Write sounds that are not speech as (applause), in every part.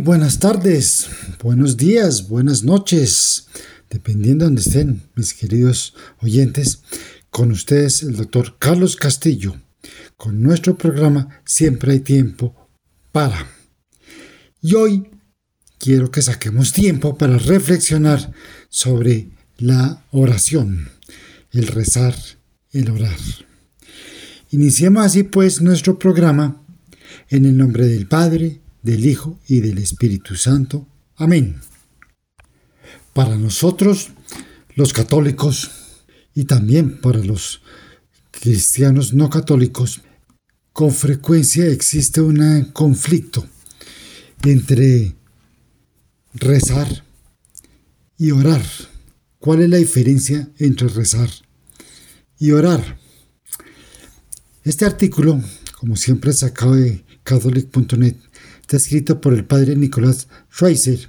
Buenas tardes, buenos días, buenas noches, dependiendo de donde estén mis queridos oyentes. Con ustedes el doctor Carlos Castillo, con nuestro programa Siempre hay tiempo para. Y hoy quiero que saquemos tiempo para reflexionar sobre la oración, el rezar, el orar. Iniciemos así pues nuestro programa en el nombre del Padre, del Hijo y del Espíritu Santo. Amén. Para nosotros, los católicos, y también para los cristianos no católicos, con frecuencia existe un conflicto entre rezar y orar. ¿Cuál es la diferencia entre rezar y orar? Este artículo, como siempre sacado de catholic.net, Está escrito por el padre Nicolás Schweizer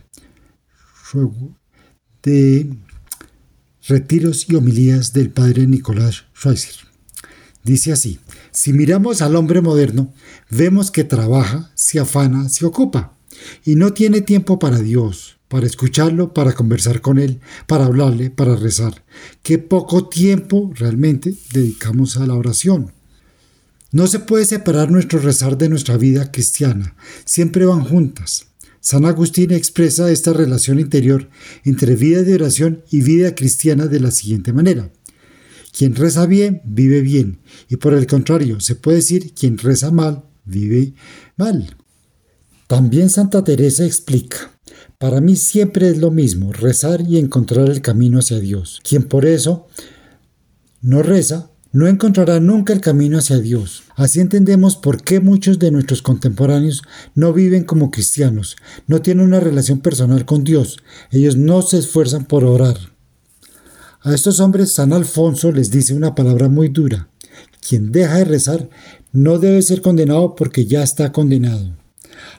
de Retiros y Homilías del padre Nicolás Schweizer. Dice así, si miramos al hombre moderno, vemos que trabaja, se afana, se ocupa y no tiene tiempo para Dios, para escucharlo, para conversar con Él, para hablarle, para rezar. Qué poco tiempo realmente dedicamos a la oración. No se puede separar nuestro rezar de nuestra vida cristiana, siempre van juntas. San Agustín expresa esta relación interior entre vida de oración y vida cristiana de la siguiente manera. Quien reza bien, vive bien, y por el contrario, se puede decir quien reza mal, vive mal. También Santa Teresa explica, para mí siempre es lo mismo rezar y encontrar el camino hacia Dios. Quien por eso no reza, no encontrará nunca el camino hacia Dios. Así entendemos por qué muchos de nuestros contemporáneos no viven como cristianos, no tienen una relación personal con Dios, ellos no se esfuerzan por orar. A estos hombres San Alfonso les dice una palabra muy dura. Quien deja de rezar no debe ser condenado porque ya está condenado.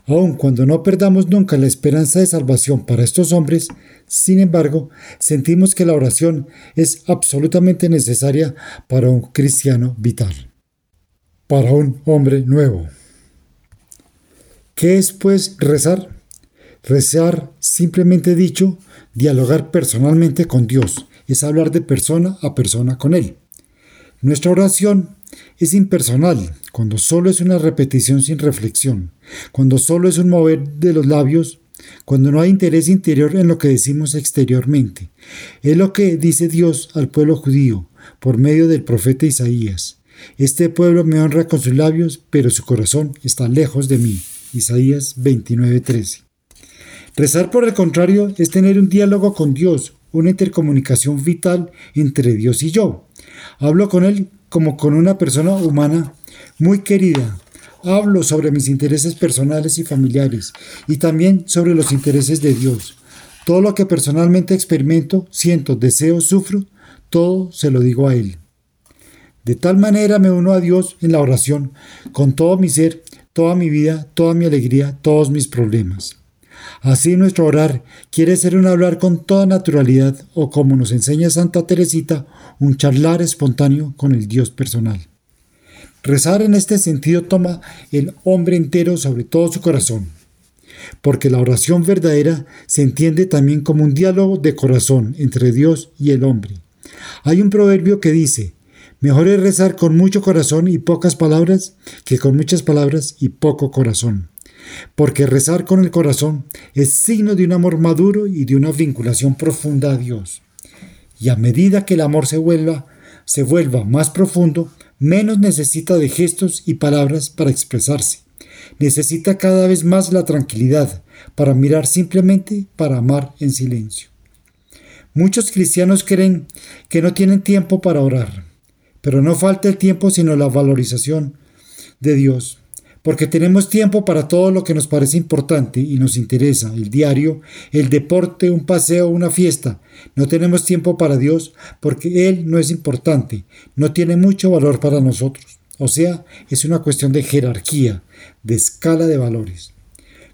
Aun cuando no perdamos nunca la esperanza de salvación para estos hombres, sin embargo, sentimos que la oración es absolutamente necesaria para un cristiano vital, para un hombre nuevo. ¿Qué es pues rezar? Rezar, simplemente dicho, dialogar personalmente con Dios, es hablar de persona a persona con Él. Nuestra oración es impersonal, cuando solo es una repetición sin reflexión, cuando solo es un mover de los labios, cuando no hay interés interior en lo que decimos exteriormente. Es lo que dice Dios al pueblo judío por medio del profeta Isaías. Este pueblo me honra con sus labios, pero su corazón está lejos de mí. Isaías 29:13. Rezar, por el contrario, es tener un diálogo con Dios, una intercomunicación vital entre Dios y yo. Hablo con Él como con una persona humana muy querida. Hablo sobre mis intereses personales y familiares y también sobre los intereses de Dios. Todo lo que personalmente experimento, siento, deseo, sufro, todo se lo digo a Él. De tal manera me uno a Dios en la oración, con todo mi ser, toda mi vida, toda mi alegría, todos mis problemas. Así nuestro orar quiere ser un hablar con toda naturalidad o como nos enseña Santa Teresita, un charlar espontáneo con el Dios personal. Rezar en este sentido toma el hombre entero sobre todo su corazón, porque la oración verdadera se entiende también como un diálogo de corazón entre Dios y el hombre. Hay un proverbio que dice, mejor es rezar con mucho corazón y pocas palabras que con muchas palabras y poco corazón porque rezar con el corazón es signo de un amor maduro y de una vinculación profunda a Dios. Y a medida que el amor se vuelva, se vuelva más profundo, menos necesita de gestos y palabras para expresarse. Necesita cada vez más la tranquilidad para mirar simplemente para amar en silencio. Muchos cristianos creen que no tienen tiempo para orar, pero no falta el tiempo sino la valorización de Dios porque tenemos tiempo para todo lo que nos parece importante y nos interesa, el diario, el deporte, un paseo, una fiesta. No tenemos tiempo para Dios porque Él no es importante, no tiene mucho valor para nosotros. O sea, es una cuestión de jerarquía, de escala de valores.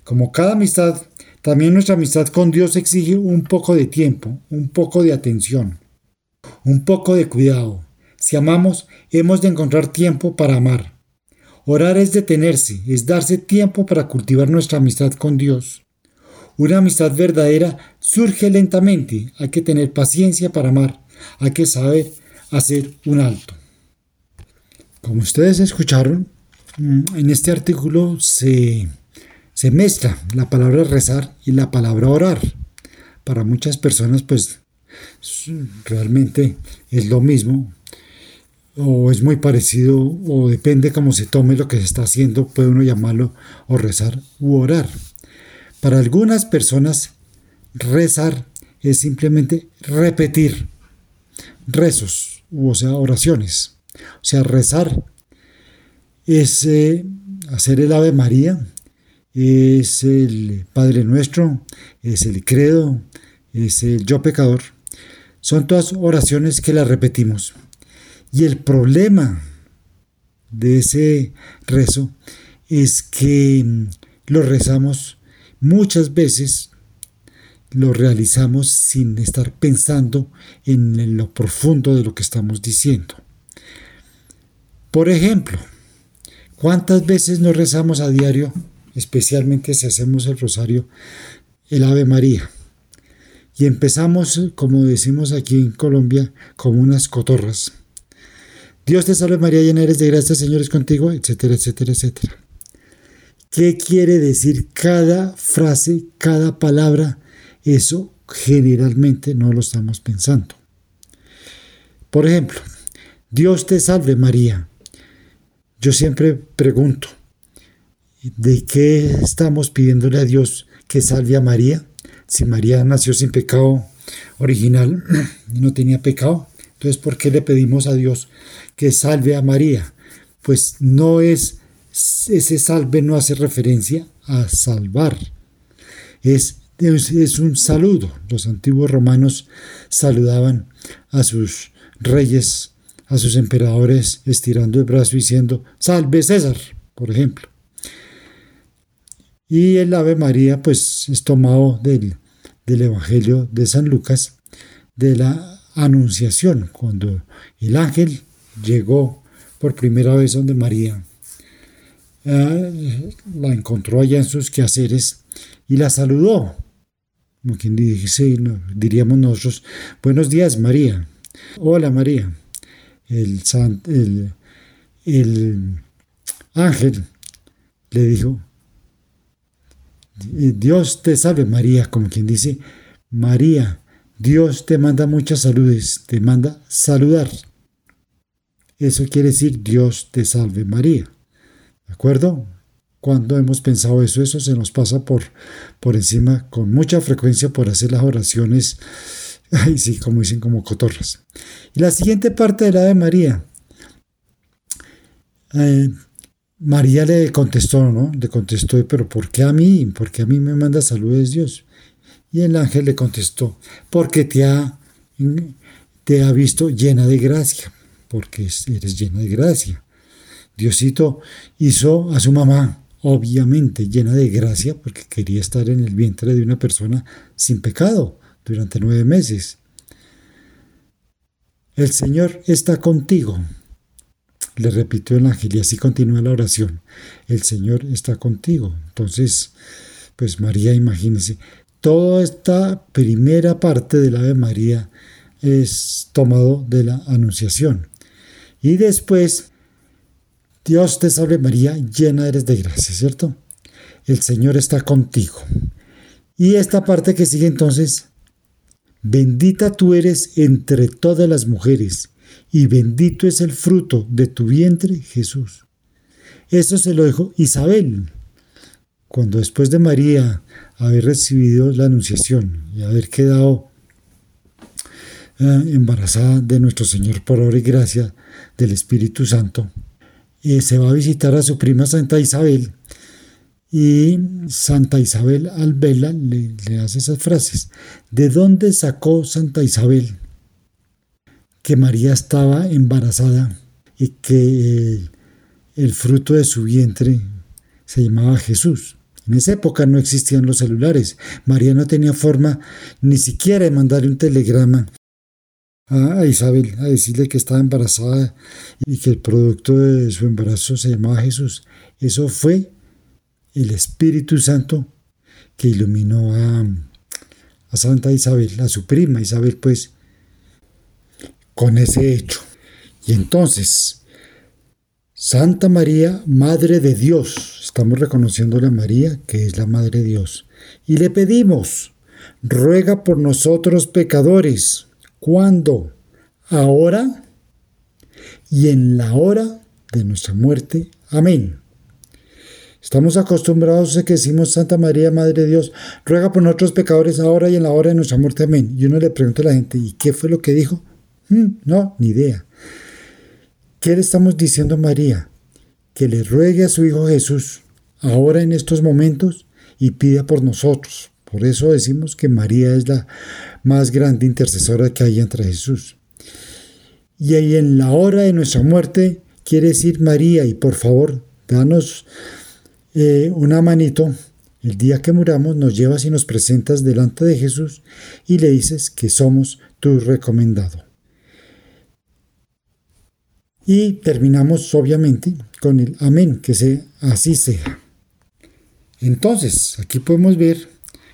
Como cada amistad, también nuestra amistad con Dios exige un poco de tiempo, un poco de atención, un poco de cuidado. Si amamos, hemos de encontrar tiempo para amar. Orar es detenerse, es darse tiempo para cultivar nuestra amistad con Dios. Una amistad verdadera surge lentamente, hay que tener paciencia para amar, hay que saber hacer un alto. Como ustedes escucharon, mm, en este artículo se, se mezcla la palabra rezar y la palabra orar. Para muchas personas, pues realmente es lo mismo, o es muy parecido, o depende cómo se tome lo que se está haciendo, puede uno llamarlo o rezar u orar. Para algunas personas, rezar es simplemente repetir rezos, o sea, oraciones. O sea, rezar es eh, hacer el Ave María, es el Padre Nuestro, es el credo, es el yo pecador. Son todas oraciones que las repetimos. Y el problema de ese rezo es que mm, lo rezamos muchas veces, lo realizamos sin estar pensando en lo profundo de lo que estamos diciendo. Por ejemplo, ¿cuántas veces nos rezamos a diario, especialmente si hacemos el rosario, el Ave María? Y empezamos, como decimos aquí en Colombia, como unas cotorras Dios te salve María, llena eres de gracia, Señor es contigo, etcétera, etcétera, etcétera. ¿Qué quiere decir cada frase, cada palabra? Eso generalmente no lo estamos pensando. Por ejemplo, Dios te salve María. Yo siempre pregunto, ¿de qué estamos pidiéndole a Dios que salve a María? Si María nació sin pecado original, (clears throat) no tenía pecado, entonces ¿por qué le pedimos a Dios que salve a María. Pues no es, ese salve no hace referencia a salvar. Es, es un saludo. Los antiguos romanos saludaban a sus reyes, a sus emperadores, estirando el brazo diciendo, salve César, por ejemplo. Y el Ave María, pues es tomado del, del Evangelio de San Lucas, de la Anunciación, cuando el ángel llegó por primera vez donde María. Eh, la encontró allá en sus quehaceres y la saludó. Como quien dice, diríamos nosotros, buenos días María. Hola María. El, el ángel le dijo, Dios te salve María, como quien dice, María, Dios te manda muchas saludes, te manda saludar. Eso quiere decir Dios te salve María. ¿De acuerdo? Cuando hemos pensado eso, eso se nos pasa por, por encima con mucha frecuencia por hacer las oraciones, (laughs) ay sí, como dicen, como cotorras. Y la siguiente parte de la de María. Eh, María le contestó, ¿no? Le contestó, pero ¿por qué a mí? ¿Por qué a mí me manda saludos Dios? Y el ángel le contestó, porque te ha, te ha visto llena de gracia porque eres llena de gracia. Diosito hizo a su mamá, obviamente llena de gracia, porque quería estar en el vientre de una persona sin pecado durante nueve meses. El Señor está contigo. Le repitió el ángel y así continúa la oración. El Señor está contigo. Entonces, pues María, imagínese, toda esta primera parte de la Ave María es tomado de la Anunciación. Y después, Dios te salve María, llena eres de gracia, ¿cierto? El Señor está contigo. Y esta parte que sigue entonces, bendita tú eres entre todas las mujeres, y bendito es el fruto de tu vientre, Jesús. Eso se lo dijo Isabel, cuando después de María haber recibido la anunciación y haber quedado eh, embarazada de nuestro Señor por obra y gracia del Espíritu Santo, eh, se va a visitar a su prima Santa Isabel y Santa Isabel al verla le, hace esas frases. ¿De dónde sacó Santa Isabel que María estaba embarazada y que el fruto de su vientre se llamaba Jesús? En esa época no existían los celulares. María no tenía forma ni siquiera de mandar un telegrama a Isabel a decirle que estaba embarazada y que el producto de su embarazo se llamaba Jesús. Eso fue el Espíritu Santo que iluminó a, a Santa Isabel, a su prima Isabel, pues, con ese hecho. Y entonces, Santa María, Madre de Dios, estamos reconociendo a María, que es la Madre de Dios, y le pedimos, ruega por nosotros pecadores, ¿cuándo? Ahora y en la hora de nuestra muerte. Amén. Estamos acostumbrados a que decimos Santa María, Madre de Dios, ruega por nosotros pecadores ahora y en la hora de nuestra muerte. Amén. Y uno le pregunta a la gente, ¿y qué fue lo que dijo? Hmm, no, ni idea. ¿Qué le estamos diciendo a María? Que le ruegue a su Hijo Jesús ahora en estos momentos y pida por nosotros. Por eso decimos que María es la más grande intercesora que hay entre Jesús. Y ahí en la hora de nuestra muerte quiere decir María y por favor, danos eh, una manito, el día que muramos nos llevas y nos presentas delante de Jesús y le dices que somos tu recomendado. Y terminamos obviamente con el amén, que sea así sea. Entonces, aquí podemos ver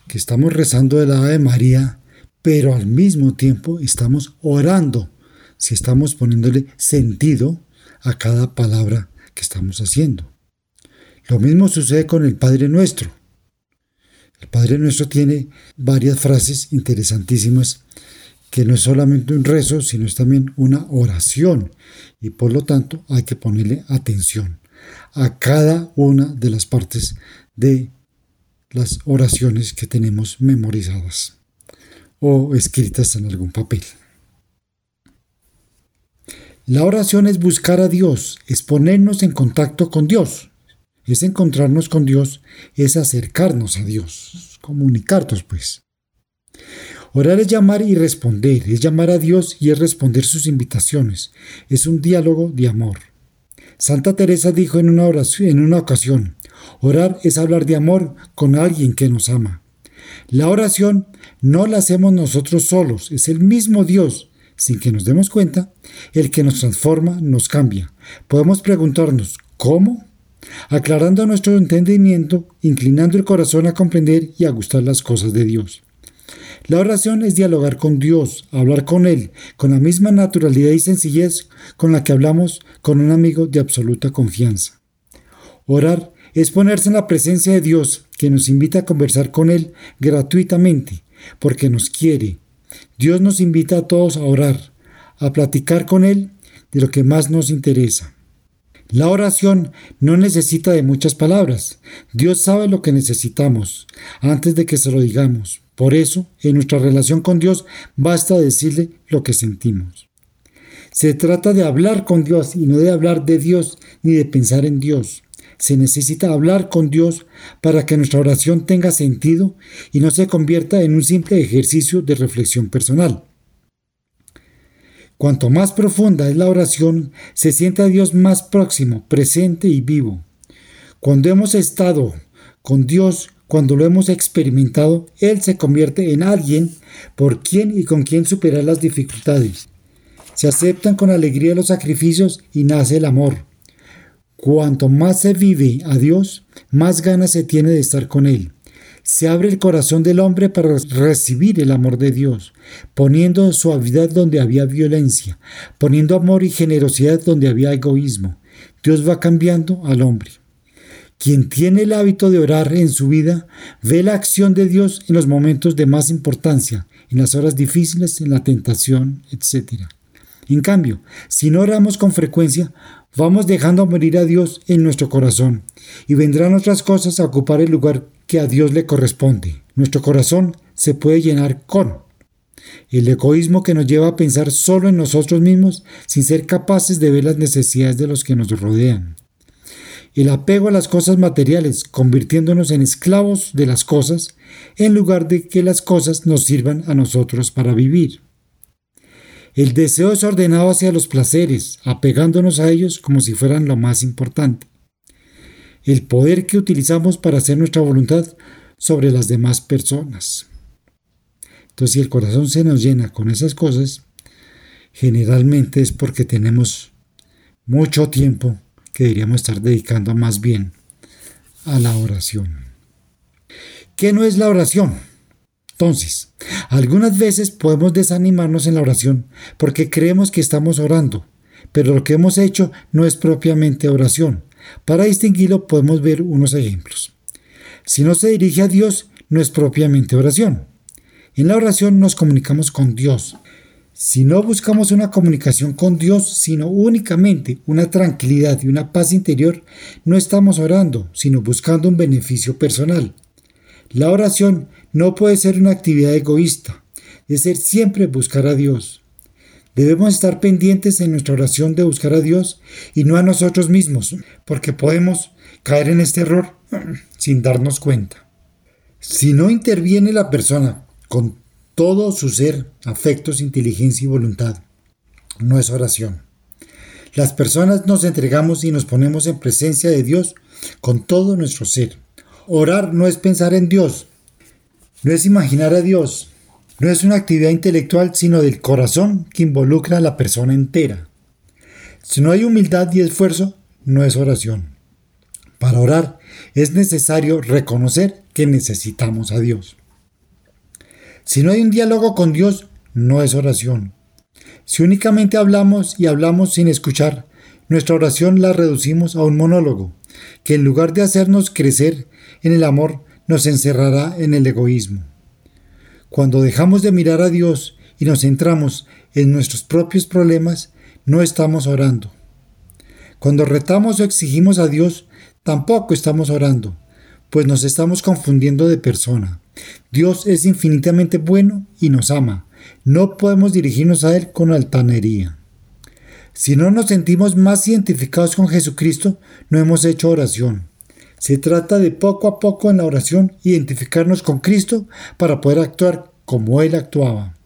que estamos rezando de la de María, pero al mismo tiempo estamos orando, si estamos poniéndole sentido a cada palabra que estamos haciendo. Lo mismo sucede con el Padre Nuestro. El Padre Nuestro tiene varias frases interesantísimas que no es solamente un rezo, sino es también una oración y por lo tanto hay que ponerle atención a cada una de las partes de las oraciones que tenemos memorizadas o escritas en algún papel. La oración es buscar a Dios, es ponernos en contacto con Dios es encontrarnos con Dios, es acercarnos a Dios, comunicarnos pues. Orar es llamar y responder, es llamar a Dios y es responder sus invitaciones, es un diálogo de amor. Santa Teresa dijo en una, en una ocasión, orar es hablar de amor con alguien que nos ama. La oración no la hacemos nosotros solos, es el mismo Dios, sin que nos demos cuenta, el que nos transforma, nos cambia. Podemos preguntarnos, ¿cómo? aclarando nuestro entendimiento, inclinando el corazón a comprender y a gustar las cosas de Dios. La oración es dialogar con Dios, hablar con Él, con la misma naturalidad y sencillez con la que hablamos con un amigo de absoluta confianza. Orar es ponerse en la presencia de Dios, que nos invita a conversar con Él gratuitamente, porque nos quiere. Dios nos invita a todos a orar, a platicar con Él de lo que más nos interesa. La oración no necesita de muchas palabras. Dios sabe lo que necesitamos antes de que se lo digamos. Por eso, en nuestra relación con Dios basta decirle lo que sentimos. Se trata de hablar con Dios y no de hablar de Dios ni de pensar en Dios. Se necesita hablar con Dios para que nuestra oración tenga sentido y no se convierta en un simple ejercicio de reflexión personal. Cuanto más profunda es la oración, se siente a Dios más próximo, presente y vivo. Cuando hemos estado con Dios, cuando lo hemos experimentado, Él se convierte en alguien por quien y con quien superar las dificultades. Se aceptan con alegría los sacrificios y nace el amor. Cuanto más se vive a Dios, más ganas se tiene de estar con Él se abre el corazón del hombre para recibir el amor de Dios, poniendo suavidad donde había violencia, poniendo amor y generosidad donde había egoísmo. Dios va cambiando al hombre. Quien tiene el hábito de orar en su vida ve la acción de Dios en los momentos de más importancia, en las horas difíciles, en la tentación, etc. En cambio, si no oramos con frecuencia, vamos dejando morir a Dios en nuestro corazón y vendrán otras cosas a ocupar el lugar que a Dios le corresponde. Nuestro corazón se puede llenar con el egoísmo que nos lleva a pensar solo en nosotros mismos sin ser capaces de ver las necesidades de los que nos rodean. El apego a las cosas materiales, convirtiéndonos en esclavos de las cosas, en lugar de que las cosas nos sirvan a nosotros para vivir. El deseo es ordenado hacia los placeres, apegándonos a ellos como si fueran lo más importante el poder que utilizamos para hacer nuestra voluntad sobre las demás personas. Entonces, si el corazón se nos llena con esas cosas, generalmente es porque tenemos mucho tiempo que deberíamos estar dedicando más bien a la oración. ¿Qué no es la oración? Entonces, algunas veces podemos desanimarnos en la oración porque creemos que estamos orando, pero lo que hemos hecho no es propiamente oración. Para distinguirlo podemos ver unos ejemplos. Si no se dirige a Dios, no es propiamente oración. En la oración nos comunicamos con Dios. Si no buscamos una comunicación con Dios, sino únicamente una tranquilidad y una paz interior, no estamos orando, sino buscando un beneficio personal. La oración no puede ser una actividad egoísta, de ser siempre buscar a Dios. Debemos estar pendientes en nuestra oración de buscar a Dios y no a nosotros mismos, porque podemos caer en este error (clears throat) sin darnos cuenta. Si no interviene la persona con todo su ser, afectos, inteligencia y voluntad, no es oración. Las personas nos entregamos y nos ponemos en presencia de Dios con todo nuestro ser. Orar no es pensar en Dios, no es imaginar a Dios, no es una actividad intelectual, sino del corazón que involucra a la persona entera. Si no hay humildad y esfuerzo, no es oración. Para orar es necesario reconocer que necesitamos a Dios. Si no hay un diálogo con Dios, no es oración. Si únicamente hablamos y hablamos sin escuchar, nuestra oración la reducimos a un monólogo, que en lugar de hacernos crecer en el amor, nos encerrará en el egoísmo. Cuando dejamos de mirar a Dios y nos centramos en nuestros propios problemas, no estamos orando. Cuando retamos o exigimos a Dios, tampoco estamos orando, pues nos estamos confundiendo de persona. Dios es infinitamente bueno y nos ama. No podemos dirigirnos a Él con altanería. Si no nos sentimos más identificados con Jesucristo, no hemos hecho oración. Se trata de poco a poco en la oración identificarnos con Cristo para poder actuar como Él actuaba.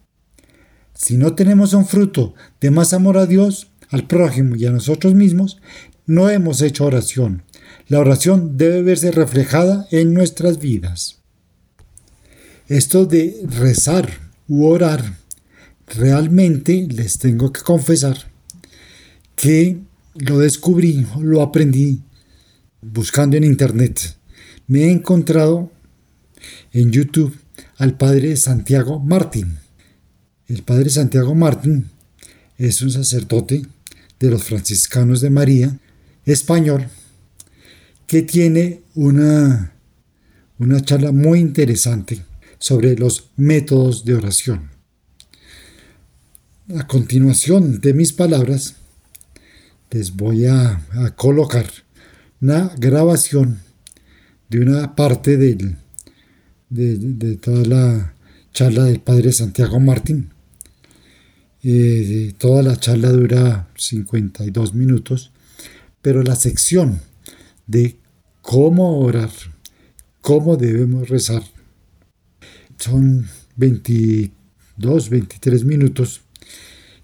Si no tenemos un fruto de más amor a Dios, al prójimo y a nosotros mismos, no hemos hecho oración. La oración debe verse reflejada en nuestras vidas. Esto de rezar u orar, realmente les tengo que confesar que lo descubrí, lo aprendí buscando en internet, me he encontrado en YouTube al padre Santiago Martín. El padre Santiago Martín es un sacerdote de los franciscanos de María, español, que tiene una, una charla muy interesante sobre los métodos de oración. A continuación de mis palabras, les voy a, a colocar una grabación de una parte del, de, toda la charla del padre Santiago Martín. Eh, toda la charla dura 52 minutos, pero la sección de cómo orar, cómo debemos rezar, son 22, 23 minutos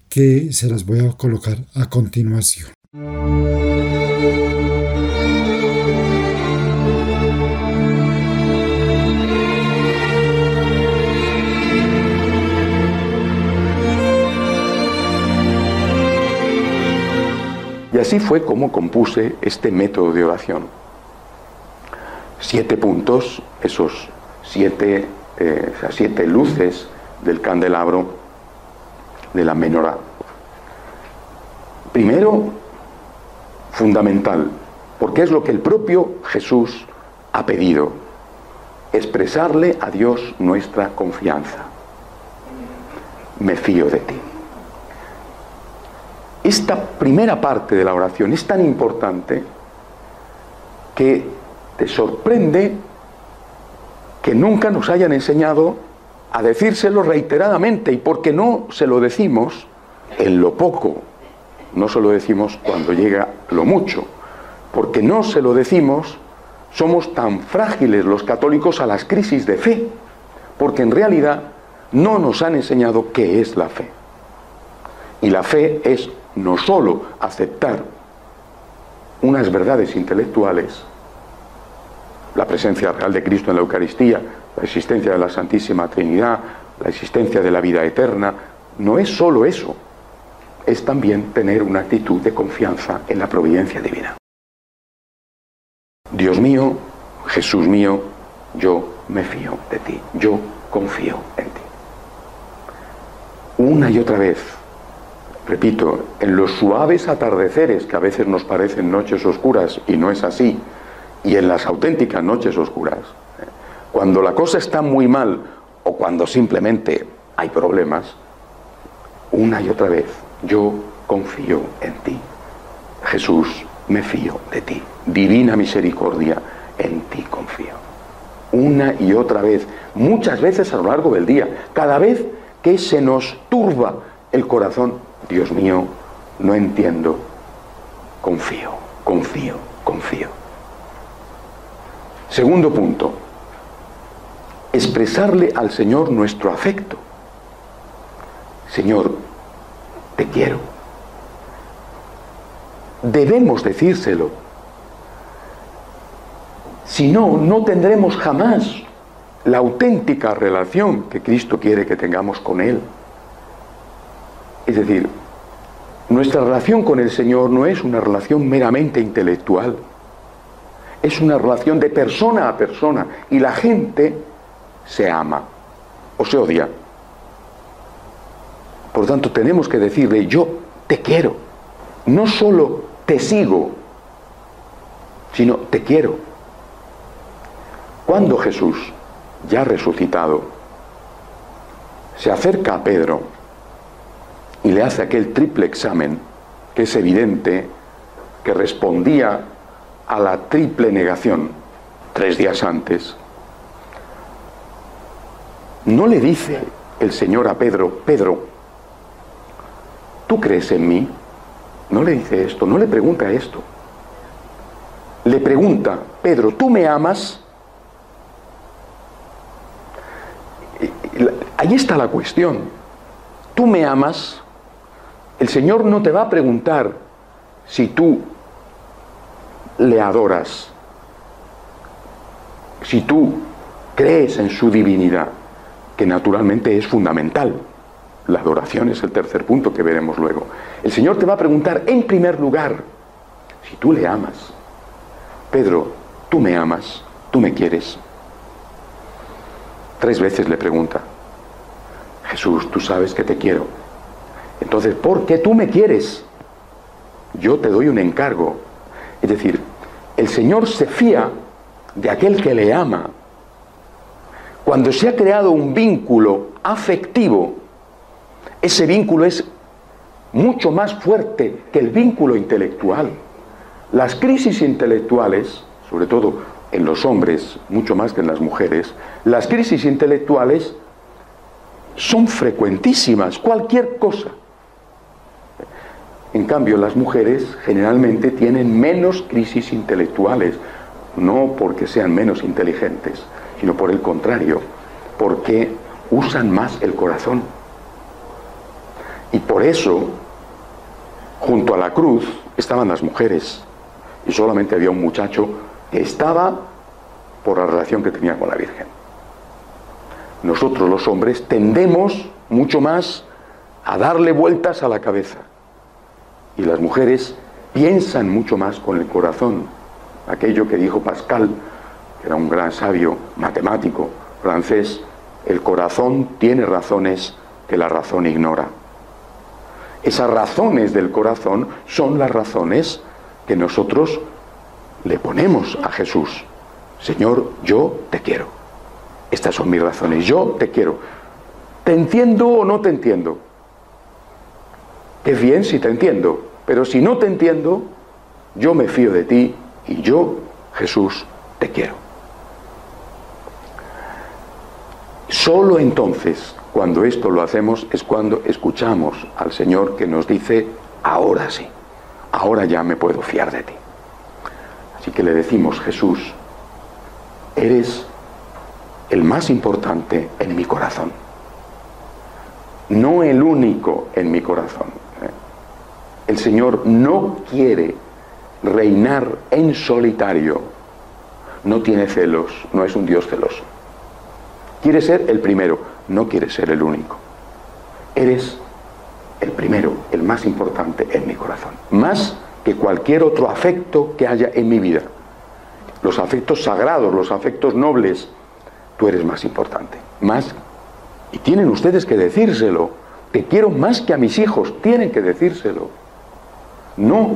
que se las voy a colocar a continuación. Así fue como compuse este método de oración. Siete puntos, esos siete, eh, siete luces del candelabro de la menorá. Primero, fundamental, porque es lo que el propio Jesús ha pedido, expresarle a Dios nuestra confianza. Me fío de ti. Esta primera parte de la oración es tan importante que te sorprende que nunca nos hayan enseñado a decírselo reiteradamente. Y porque no se lo decimos en lo poco, no se lo decimos cuando llega lo mucho, porque no se lo decimos, somos tan frágiles los católicos a las crisis de fe, porque en realidad no nos han enseñado qué es la fe. Y la fe es no sólo aceptar unas verdades intelectuales, la presencia real de Cristo en la Eucaristía, la existencia de la Santísima Trinidad, la existencia de la vida eterna, no es sólo eso, es también tener una actitud de confianza en la providencia divina. Dios mío, Jesús mío, yo me fío de ti, yo confío en ti. Una y otra vez, repito, en los suaves atardeceres que a veces nos parecen noches oscuras y no es así, y en las auténticas noches oscuras, cuando la cosa está muy mal o cuando simplemente hay problemas, una y otra vez, yo confío en ti. Jesús, me fío de ti. Divina misericordia, en ti confío. Una y otra vez, muchas veces a lo largo del día, cada vez que se nos turba el corazón, Dios mío, no entiendo, confío, confío, confío. Segundo punto, expresarle al Señor nuestro afecto. Señor, te quiero. Debemos decírselo. Si no, no tendremos jamás la auténtica relación que Cristo quiere que tengamos con Él. Es decir, nuestra relación con el Señor no es una relación meramente intelectual, es una relación de persona a persona y la gente se ama o se odia. Por tanto, tenemos que decirle, yo te quiero. No solo te sigo, sino te quiero. Cuando Jesús, ya resucitado, se acerca a Pedro y le hace aquel triple examen, que es evidente que respondía a la triple negación tres días antes, no le dice el Señor a Pedro, Pedro, ¿tú crees en mí? No le dice esto, no le pregunta esto. Le pregunta, Pedro, ¿tú me amas? Ahí está la cuestión. ¿Tú me amas? El Señor no te va a preguntar si tú le adoras, si tú crees en su divinidad, que naturalmente es fundamental. La adoración es el tercer punto que veremos luego. El Señor te va a preguntar en primer lugar si tú le amas. Pedro, tú me amas, tú me quieres. Tres veces le pregunta, Jesús, tú sabes que te quiero. Entonces, ¿por qué tú me quieres? Yo te doy un encargo. Es decir, el Señor se fía de aquel que le ama. Cuando se ha creado un vínculo afectivo, ese vínculo es mucho más fuerte que el vínculo intelectual. Las crisis intelectuales, sobre todo en los hombres, mucho más que en las mujeres, las crisis intelectuales son frecuentísimas, cualquier cosa. En cambio, las mujeres generalmente tienen menos crisis intelectuales, no porque sean menos inteligentes, sino por el contrario, porque usan más el corazón. Y por eso, junto a la cruz, estaban las mujeres. Y solamente había un muchacho que estaba por la relación que tenía con la Virgen. Nosotros los hombres tendemos mucho más a darle vueltas a la cabeza. Y las mujeres piensan mucho más con el corazón. Aquello que dijo Pascal, que era un gran sabio matemático francés, el corazón tiene razones que la razón ignora. Esas razones del corazón son las razones que nosotros le ponemos a Jesús. Señor, yo te quiero. Estas son mis razones. Yo te quiero. ¿Te entiendo o no te entiendo? Es bien si te entiendo, pero si no te entiendo, yo me fío de ti y yo, Jesús, te quiero. Solo entonces cuando esto lo hacemos es cuando escuchamos al Señor que nos dice, ahora sí, ahora ya me puedo fiar de ti. Así que le decimos, Jesús, eres el más importante en mi corazón, no el único en mi corazón. El Señor no quiere reinar en solitario, no tiene celos, no es un Dios celoso. Quiere ser el primero, no quieres ser el único. Eres el primero, el más importante en mi corazón. Más que cualquier otro afecto que haya en mi vida. Los afectos sagrados, los afectos nobles, tú eres más importante. Más. Y tienen ustedes que decírselo. Te quiero más que a mis hijos. Tienen que decírselo. No,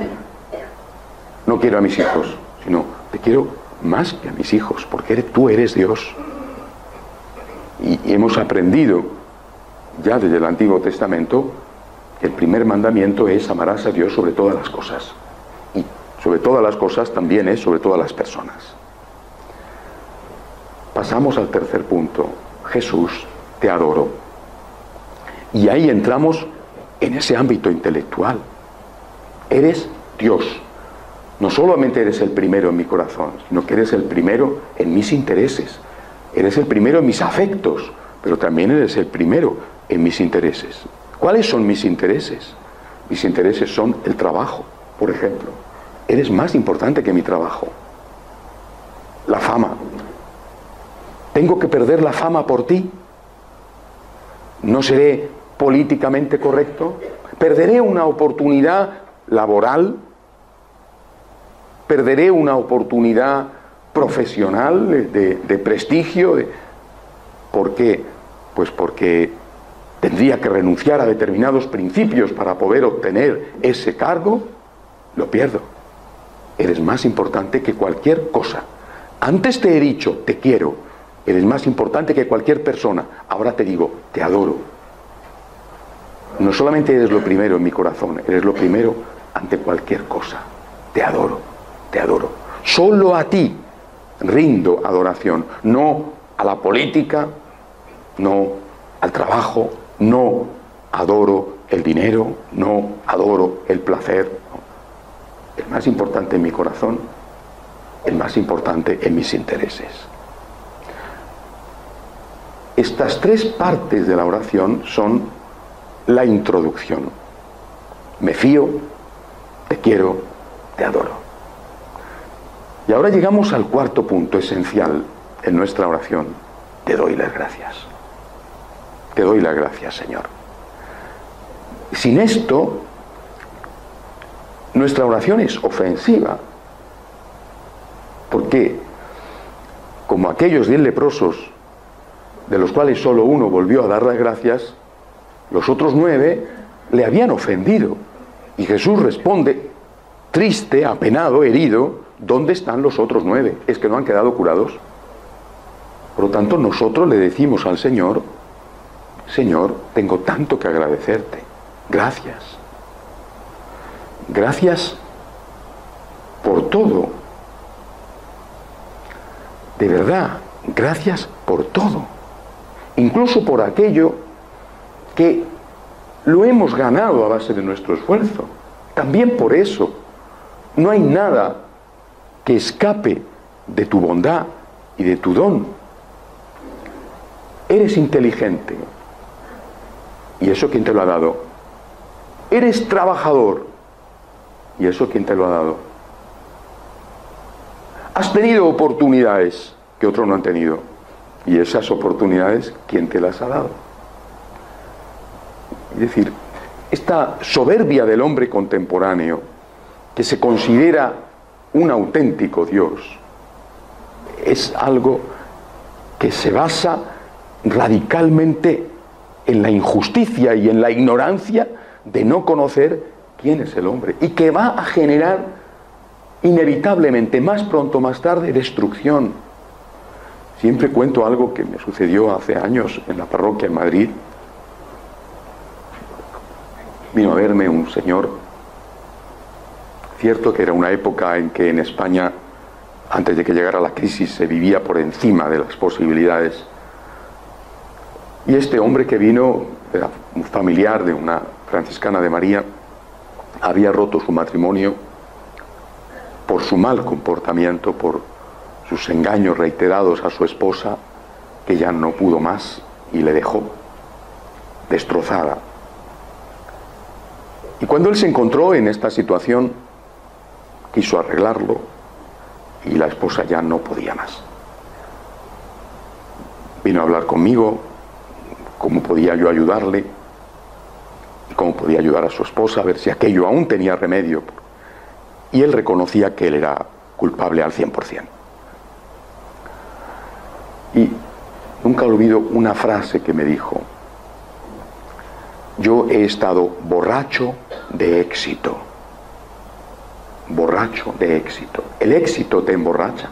no quiero a mis hijos, sino te quiero más que a mis hijos, porque tú eres Dios. Y, y hemos aprendido ya desde el Antiguo Testamento el primer mandamiento es amarás a Dios sobre todas las cosas. Y sobre todas las cosas también es sobre todas las personas. Pasamos al tercer punto. Jesús, te adoro. Y ahí entramos en ese ámbito intelectual. Eres Dios. No solamente eres el primero en mi corazón, sino que eres el primero en mis intereses. Eres el primero en mis afectos, pero también eres el primero en mis intereses. ¿Cuáles son mis intereses? Mis intereses son el trabajo, por ejemplo. Eres más importante que mi trabajo. La fama. ¿Tengo que perder la fama por ti? ¿No seré políticamente correcto? ¿Perderé una oportunidad laboral? ¿Perderé una oportunidad profesional de, de prestigio? ¿Por qué? Pues porque tendría que renunciar a determinados principios para poder obtener ese cargo, lo pierdo. Eres más importante que cualquier cosa. Antes te he dicho, te quiero, eres más importante que cualquier persona. Ahora te digo, te adoro. No solamente eres lo primero en mi corazón, eres lo primero ante cualquier cosa. Te adoro, te adoro. Solo a ti rindo adoración, no a la política, no al trabajo, no adoro el dinero, no adoro el placer. El más importante en mi corazón, el más importante en mis intereses. Estas tres partes de la oración son la introducción. Me fío, te quiero, te adoro. Y ahora llegamos al cuarto punto esencial en nuestra oración. Te doy las gracias. Te doy las gracias, Señor. Sin esto, nuestra oración es ofensiva. Porque, como aquellos diez leprosos, de los cuales solo uno volvió a dar las gracias, los otros nueve le habían ofendido. Y Jesús responde, triste, apenado, herido, ¿dónde están los otros nueve? ¿Es que no han quedado curados? Por lo tanto, nosotros le decimos al Señor, Señor, tengo tanto que agradecerte. Gracias. Gracias por todo. De verdad, gracias por todo. Incluso por aquello que lo hemos ganado a base de nuestro esfuerzo. También por eso. No hay nada que escape de tu bondad y de tu don. Eres inteligente, ¿Y eso quién te lo ha dado? Eres trabajador. ¿Y eso quién te lo ha dado? Has tenido oportunidades que otros no han tenido. ¿Y esas oportunidades quién te las ha dado? Es decir, esta soberbia del hombre contemporáneo, que se considera un auténtico Dios, es algo que se basa radicalmente en la injusticia y en la ignorancia de no conocer quién es el hombre y que va a generar inevitablemente, más pronto o más tarde, destrucción. Siempre cuento algo que me sucedió hace años en la parroquia en Madrid. Vino a verme un señor, cierto que era una época en que en España, antes de que llegara la crisis, se vivía por encima de las posibilidades y este hombre que vino, era un familiar de una franciscana de María, había roto su matrimonio por su mal comportamiento, por sus engaños reiterados a su esposa, que ya no pudo más y le dejó destrozada. Y cuando él se encontró en esta situación, quiso arreglarlo y la esposa ya no podía más. Vino a hablar conmigo, cómo podía yo ayudarle. cómo podía ayudar a su esposa, a ver si aquello aún tenía remedio. Y él reconocía que él era culpable al 100%. Y nunca olvido una frase que me dijo, yo he estado borracho de éxito, borracho de éxito. El éxito te emborracha,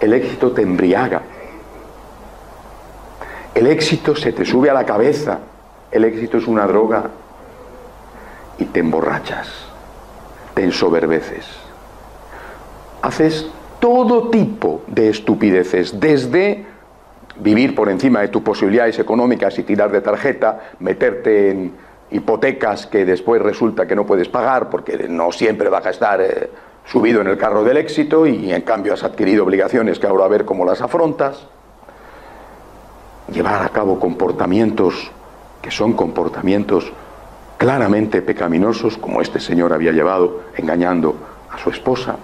el éxito te embriaga, el éxito se te sube a la cabeza, el éxito es una droga. Y te emborrachas, te ensoberbeces. Haces todo tipo de estupideces, desde vivir por encima de tus posibilidades económicas y tirar de tarjeta, meterte en hipotecas que después resulta que no puedes pagar porque no siempre vas a estar eh, subido en el carro del éxito y en cambio has adquirido obligaciones que ahora ver cómo las afrontas. Llevar a cabo comportamientos que son comportamientos claramente pecaminosos, como este señor había llevado engañando a su esposa.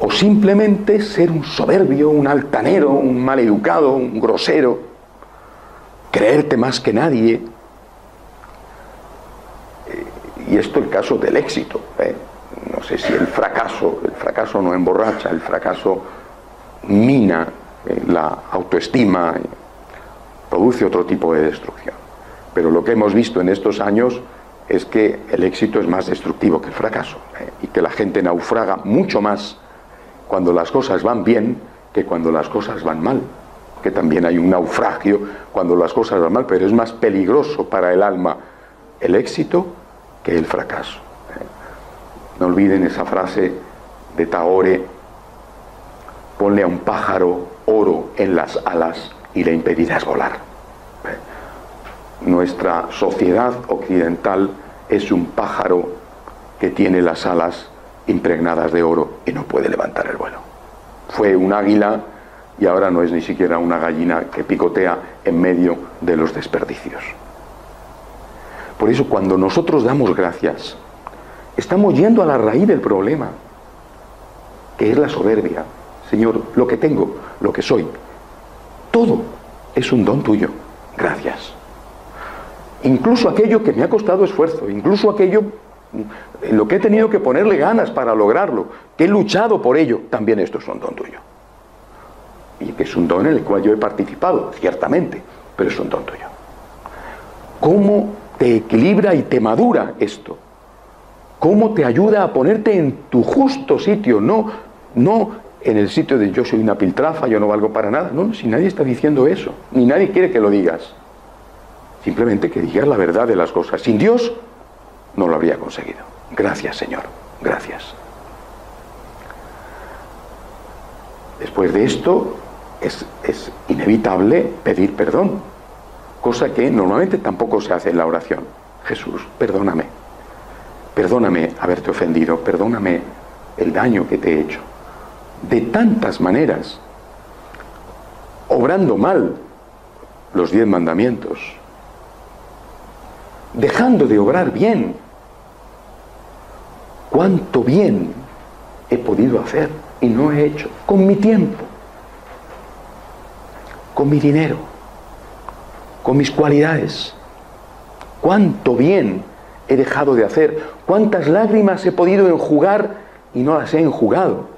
O simplemente ser un soberbio, un altanero, un maleducado, un grosero, creerte más que nadie. Eh, y esto es el caso del éxito. ¿eh? No sé si el fracaso, el fracaso no emborracha, el fracaso mina eh, la autoestima, produce otro tipo de destrucción. Pero lo que hemos visto en estos años es que el éxito es más destructivo que el fracaso y que la gente naufraga mucho más cuando las cosas van bien que cuando las cosas van mal. Que también hay un naufragio cuando las cosas van mal, pero es más peligroso para el alma el éxito que el fracaso. No olviden esa frase de Taore, ponle a un pájaro oro en las alas y le impedirás volar. Nuestra sociedad occidental es un pájaro que tiene las alas impregnadas de oro y no puede levantar el vuelo. Fue un águila y ahora no es ni siquiera una gallina que picotea en medio de los desperdicios. Por eso cuando nosotros damos gracias, estamos yendo a la raíz del problema, que es la soberbia. Señor, lo que tengo, lo que soy, todo es un don tuyo. Gracias. Incluso aquello que me ha costado esfuerzo, incluso aquello lo que he tenido que ponerle ganas para lograrlo, que he luchado por ello, también esto es un don tuyo. Y que es un don en el cual yo he participado, ciertamente, pero es un don tuyo. ¿Cómo te equilibra y te madura esto? ¿Cómo te ayuda a ponerte en tu justo sitio? No, no en el sitio de yo soy una piltrafa, yo no valgo para nada. No, si nadie está diciendo eso, ni nadie quiere que lo digas. Simplemente que digas la verdad de las cosas. Sin Dios no lo habría conseguido. Gracias, Señor. Gracias. Después de esto es, es inevitable pedir perdón, cosa que normalmente tampoco se hace en la oración. Jesús, perdóname. Perdóname haberte ofendido, perdóname el daño que te he hecho de tantas maneras, obrando mal los diez mandamientos, dejando de obrar bien. ¿Cuánto bien he podido hacer y no he hecho? Con mi tiempo, con mi dinero, con mis cualidades. ¿Cuánto bien he dejado de hacer? ¿Cuántas lágrimas he podido enjugar y no las he enjugado?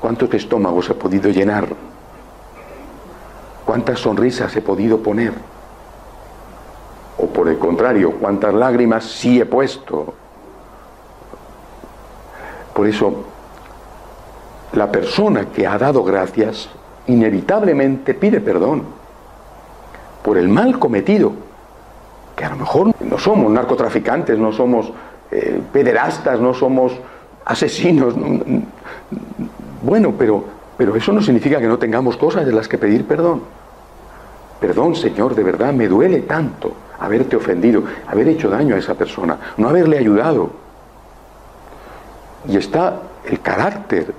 ¿Cuántos estómagos he podido llenar? ¿Cuántas sonrisas he podido poner? O por el contrario, ¿cuántas lágrimas sí he puesto? Por eso, la persona que ha dado gracias inevitablemente pide perdón por el mal cometido, que a lo mejor no somos narcotraficantes, no somos eh, pederastas, no somos asesinos, bueno, pero, pero eso no significa que no tengamos cosas de las que pedir perdón. Perdón, Señor, de verdad me duele tanto haberte ofendido, haber hecho daño a esa persona, no haberle ayudado. Y está el carácter.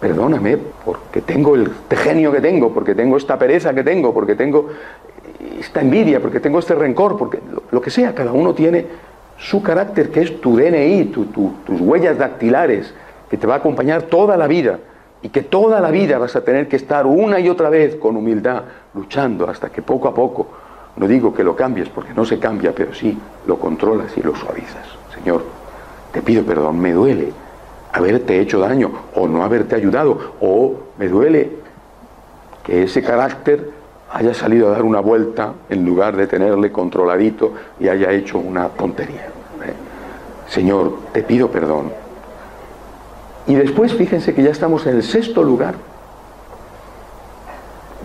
Perdóname porque tengo el genio que tengo, porque tengo esta pereza que tengo, porque tengo esta envidia, porque tengo este rencor, porque lo, que sea, cada uno tiene su carácter que es tu DNI, tus huellas dactilares, que te va a acompañar toda la vida y que toda la vida vas a tener que estar una y otra vez con humildad luchando hasta que poco a poco No digo que lo cambies porque no se cambia, pero sí lo controlas y lo suavizas. Señor, te pido perdón, me duele haberte hecho daño o no haberte ayudado, o me duele que ese carácter haya salido a dar una vuelta en lugar de tenerle controladito y haya hecho una tontería. ¿eh? Señor, te pido perdón. Y después fíjense que ya estamos en el sexto lugar,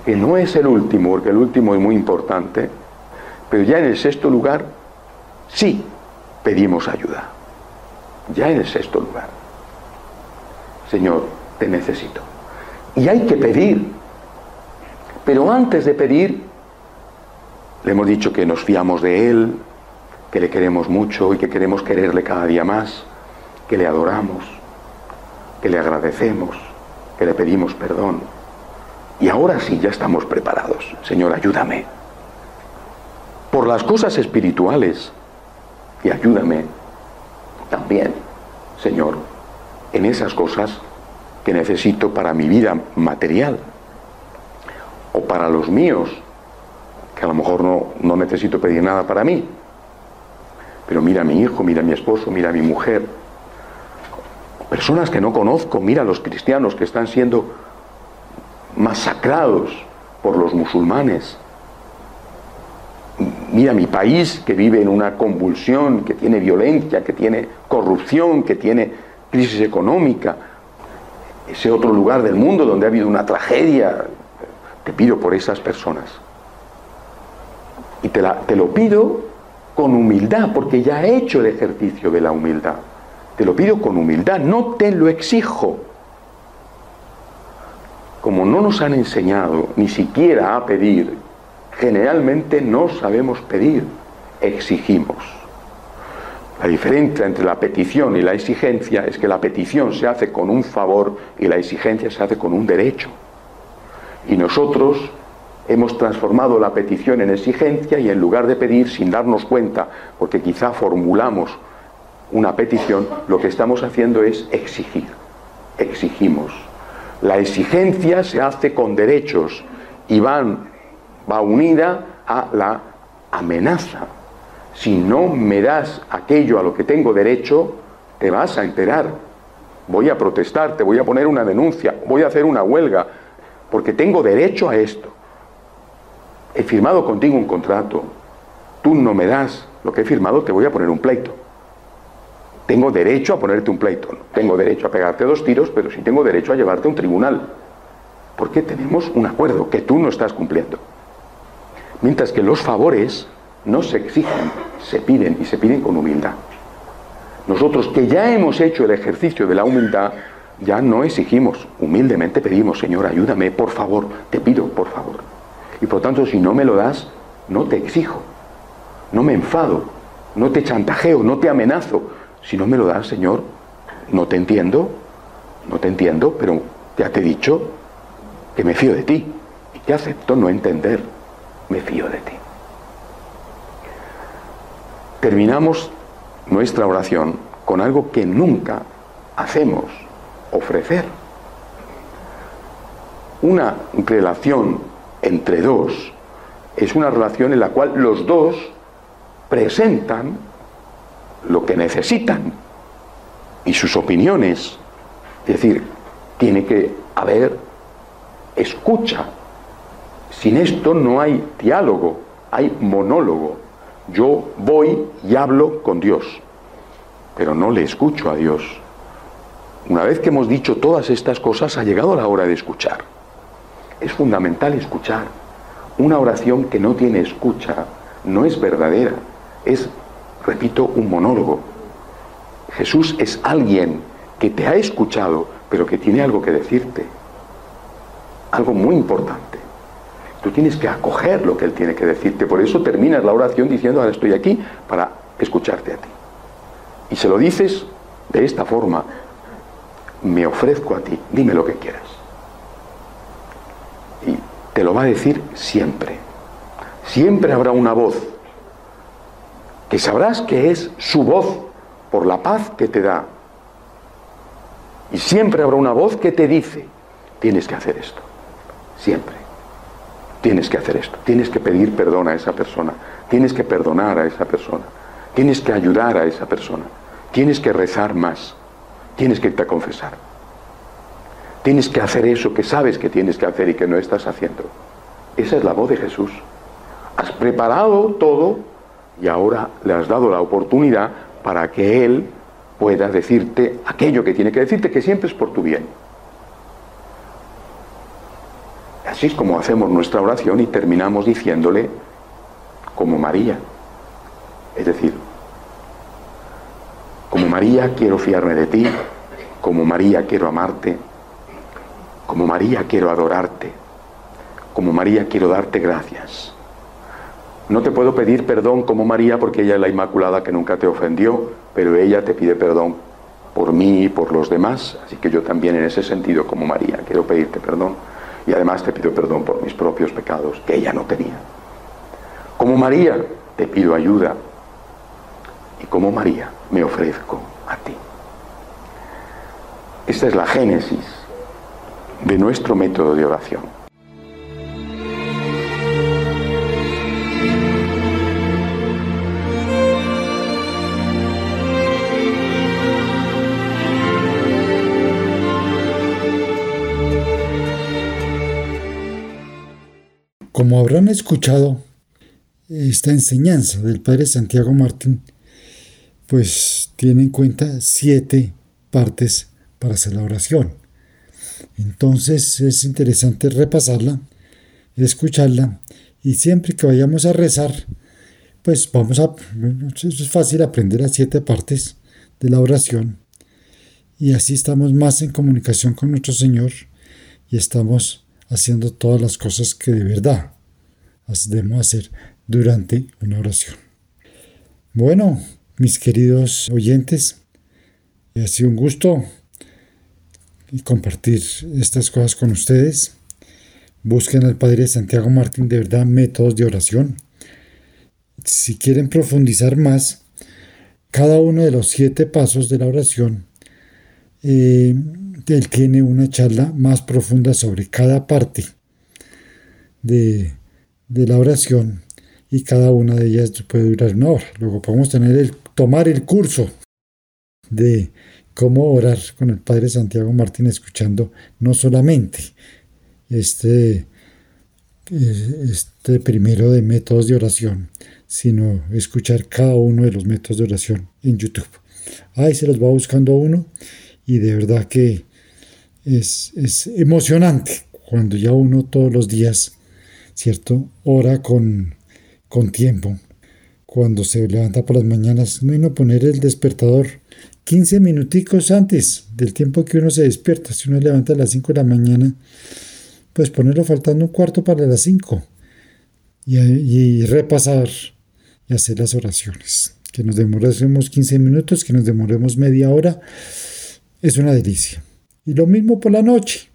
que no es el último, porque el último es muy importante, pero ya en el sexto lugar sí pedimos ayuda. Ya en el sexto lugar. Señor, te necesito. Y hay que pedir. Pero antes de pedir, le hemos dicho que nos fiamos de Él, que le queremos mucho y que queremos quererle cada día más, que le adoramos, que le agradecemos, que le pedimos perdón. Y ahora sí, ya estamos preparados. Señor, ayúdame. Por las cosas espirituales. Y ayúdame también, Señor, en esas cosas que necesito para mi vida material o para los míos, que a lo mejor no, no necesito pedir nada para mí. Pero mira a mi hijo, mira a mi esposo, mira a mi mujer. Personas que no conozco, mira a los cristianos que están siendo masacrados por los musulmanes. Mira mi país que vive en una convulsión, que tiene violencia, que tiene corrupción, que tiene crisis económica. Ese otro lugar del mundo donde ha habido una tragedia te pido por esas personas. Y te, lo pido con humildad, porque ya he hecho el ejercicio de la humildad. Te lo pido con humildad, no te lo exijo. Como no nos han enseñado ni siquiera a pedir, generalmente no sabemos pedir, exigimos. La diferencia entre la petición y la exigencia es que la petición se hace con un favor y la exigencia se hace con un derecho. Y nosotros hemos transformado la petición en exigencia y en lugar de pedir sin darnos cuenta, porque quizá formulamos una petición, lo que estamos haciendo es exigir. Exigimos. La exigencia se hace con derechos y van, va unida a la amenaza. Si no me das aquello a lo que tengo derecho, te vas a enterar. Voy a protestar, te voy a poner una denuncia, voy a hacer una huelga, porque tengo derecho a esto. He firmado contigo un contrato, tú no me das lo que he firmado, te voy a poner un pleito. Tengo derecho a ponerte un pleito, tengo derecho a pegarte dos tiros, pero sí tengo derecho a llevarte a un tribunal, porque tenemos un acuerdo que tú no estás cumpliendo. Mientras que los favores no se exigen, se piden y se piden con humildad. Nosotros que ya hemos hecho el ejercicio de la humildad, ya no exigimos, humildemente pedimos, Señor, ayúdame, por favor, te pido, por favor. Y por tanto, si no me lo das, no te exijo, no me enfado, no te chantajeo, no te amenazo. Si no me lo das, Señor, no te entiendo, no te entiendo, pero ya te he dicho que me fío de ti y que acepto no entender, me fío de ti. Terminamos nuestra oración con algo que nunca hacemos ofrecer. Una relación entre dos es una relación en la cual los dos presentan lo que necesitan y sus opiniones. Es decir, tiene que haber escucha. Sin esto no hay diálogo, hay monólogo. Yo voy y hablo con Dios, pero no le escucho a Dios. Una vez que hemos dicho todas estas cosas, ha llegado la hora de escuchar. Es fundamental escuchar. Una oración que no tiene escucha no es verdadera, es, repito, un monólogo. Jesús es alguien que te ha escuchado, pero que tiene algo que decirte. Algo muy importante. Tú tienes que acoger lo que Él tiene que decirte. Por eso terminas la oración diciendo, ahora estoy aquí para escucharte a ti. Y se lo dices de esta forma, me ofrezco a ti, dime lo que quieras. Y te lo va a decir siempre. Siempre habrá una voz que sabrás que es su voz por la paz que te da. Y siempre habrá una voz que te dice, tienes que hacer esto. Siempre. Tienes que hacer esto, tienes que pedir perdón a esa persona, tienes que perdonar a esa persona, tienes que ayudar a esa persona, tienes que rezar más, tienes que irte a confesar, tienes que hacer eso que sabes que tienes que hacer y que no estás haciendo. Esa es la voz de Jesús. Has preparado todo y ahora le has dado la oportunidad para que Él pueda decirte aquello que tiene que decirte, que siempre es por tu bien. Así es como hacemos nuestra oración y terminamos diciéndole como María. Es decir, como María quiero fiarme de ti, como María quiero amarte, como María quiero adorarte, como María quiero darte gracias. No te puedo pedir perdón como María porque ella es la Inmaculada que nunca te ofendió, pero ella te pide perdón por mí y por los demás, así que yo también en ese sentido como María quiero pedirte perdón y además te pido perdón por mis propios pecados que ella no tenía. Como María te pido ayuda y como María me ofrezco a ti. Esta es la génesis de nuestro método de oración. Como habrán escuchado esta enseñanza del Padre Santiago Martín, pues tiene en cuenta siete partes para hacer la oración. Entonces es interesante repasarla, escucharla y siempre que vayamos a rezar, pues vamos a... Es fácil aprender las siete partes de la oración y así estamos más en comunicación con nuestro Señor y estamos haciendo todas las cosas que de verdad debemos hacer durante una oración. Bueno, mis queridos oyentes, ha sido un gusto compartir estas cosas con ustedes. Busquen al Padre Santiago Martín de verdad métodos de oración. Si quieren profundizar más, cada uno de los siete pasos de la oración eh, él tiene una charla más profunda sobre cada parte de, la oración y cada una de ellas puede durar una hora. Luego podemos tener el, tomar el curso de cómo orar con el Padre Santiago Martín escuchando no solamente este, este primero de métodos de oración, sino escuchar cada uno de los métodos de oración en YouTube. Ahí se los va buscando uno y de verdad que es, emocionante cuando ya uno todos los días, ¿cierto? Ora con, con tiempo. Cuando se levanta por las mañanas, no no poner el despertador 15 minuticos antes del tiempo que uno se despierta. Si uno levanta a las 5 de la mañana, pues ponerlo faltando un cuarto para las 5 y, y, repasar y hacer las oraciones. Que nos demoremos 15 minutos, que nos demoremos media hora, es una delicia. Y lo mismo por la noche.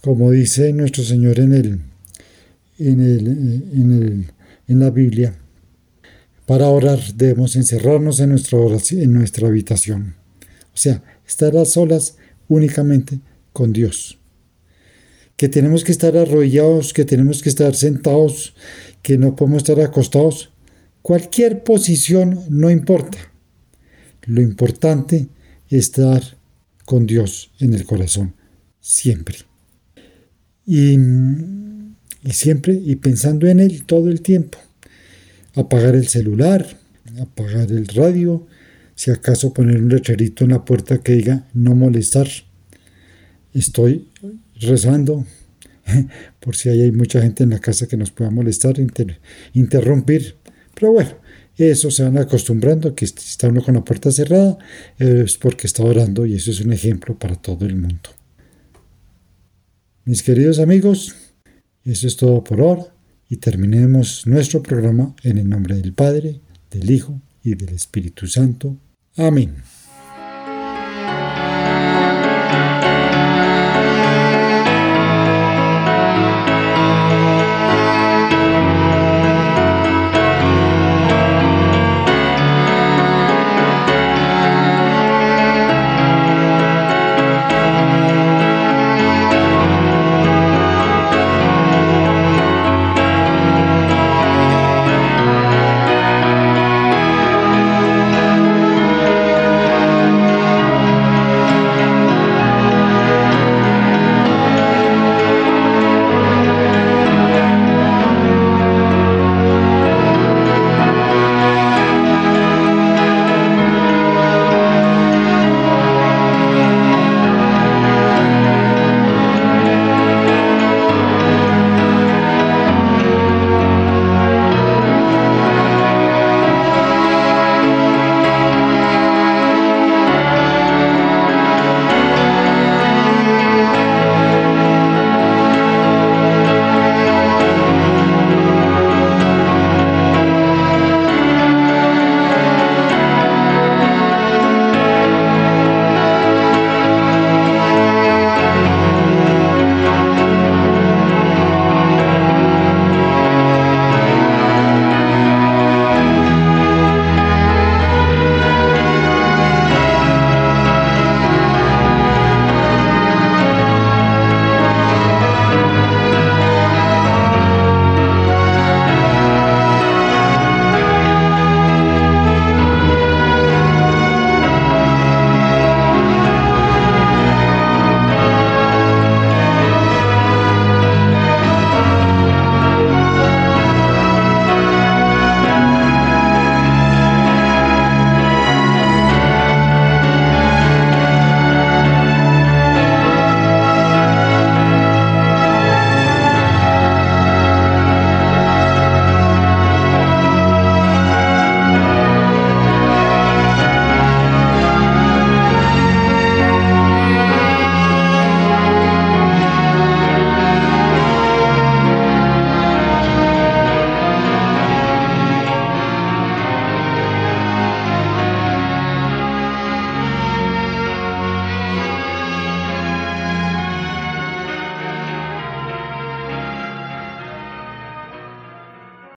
Como dice nuestro Señor en, el, en, el, en, en la Biblia, para orar debemos encerrarnos en nuestra, en nuestra habitación. O sea, estar a solas únicamente con Dios. Que tenemos que estar arrollados, que tenemos que estar sentados, que no podemos estar acostados. Cualquier posición no importa. Lo importante es estar con Dios en el corazón, siempre. Y, siempre, y pensando en Él todo el tiempo. Apagar el celular, apagar el radio, si acaso poner un letrerito en la puerta que diga no molestar. Estoy rezando, (laughs) por si hay mucha gente en la casa que nos pueda molestar, interrumpir. Pero bueno, eso se van acostumbrando, que está uno con la puerta cerrada, es porque está orando y eso es un ejemplo para todo el mundo. Mis queridos amigos, eso es todo por ahora y terminemos nuestro programa en el nombre del Padre, del Hijo y del Espíritu Santo. Amén.